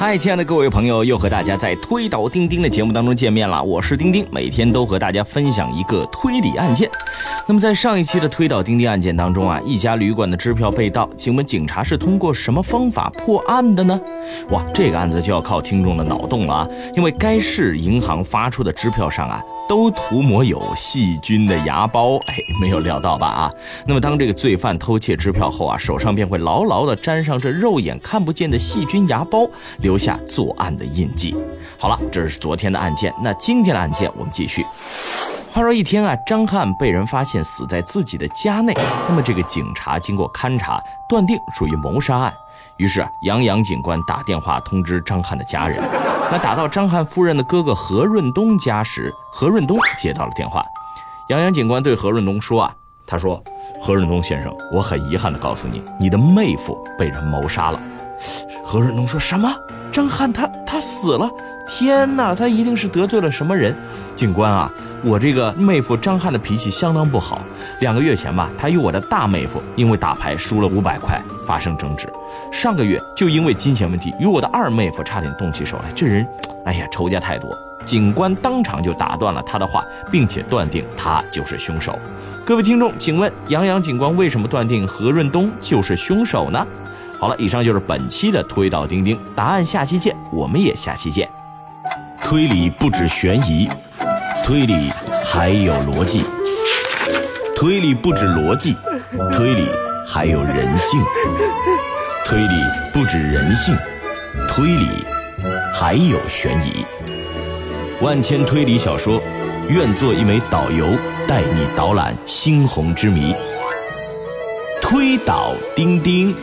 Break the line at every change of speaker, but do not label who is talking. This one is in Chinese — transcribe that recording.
嗨，亲爱的各位朋友，又和大家在推倒钉钉的节目当中见面了。我是钉钉，每天都和大家分享一个推理案件。那么在上一期的推倒钉钉案件当中啊，一家旅馆的支票被盗，请问警察是通过什么方法破案的呢？哇，这个案子就要靠听众的脑洞了啊，因为该市银行发出的支票上啊。都涂抹有细菌的牙膏，哎，没有料到吧啊？那么当这个罪犯偷窃支票后啊，手上便会牢牢地沾上这肉眼看不见的细菌牙膏，留留下作案的印记。好了，这是昨天的案件，那今天的案件我们继续。话说一天啊，张翰被人发现死在自己的家内，那么这个警察经过勘查，断定属于谋杀案。于是杨洋警官打电话通知张翰的家人。那打到张翰夫人的哥哥何润东家时，何润东接到了电话。杨洋警官对何润东说：“啊，他说，何润东先生，我很遗憾地告诉你，你的妹夫被人谋杀了。”何润东说什么？张翰他他死了？天哪，他一定是得罪了什么人？警官啊！我这个妹夫张翰的脾气相当不好。两个月前吧，他与我的大妹夫因为打牌输了五百块发生争执。上个月就因为金钱问题与我的二妹夫差点动起手来。这人，哎呀，仇家太多。警官当场就打断了他的话，并且断定他就是凶手。各位听众，请问杨洋警官为什么断定何润东就是凶手呢？好了，以上就是本期的推导钉钉，答案下期见，我们也下期见。推理不止悬疑。推理还有逻辑，推理不止逻辑，推理还有人性，推理不止人性，推理还有悬疑。万千推理小说，愿做一枚导游，带你导览猩红之谜。推导钉钉。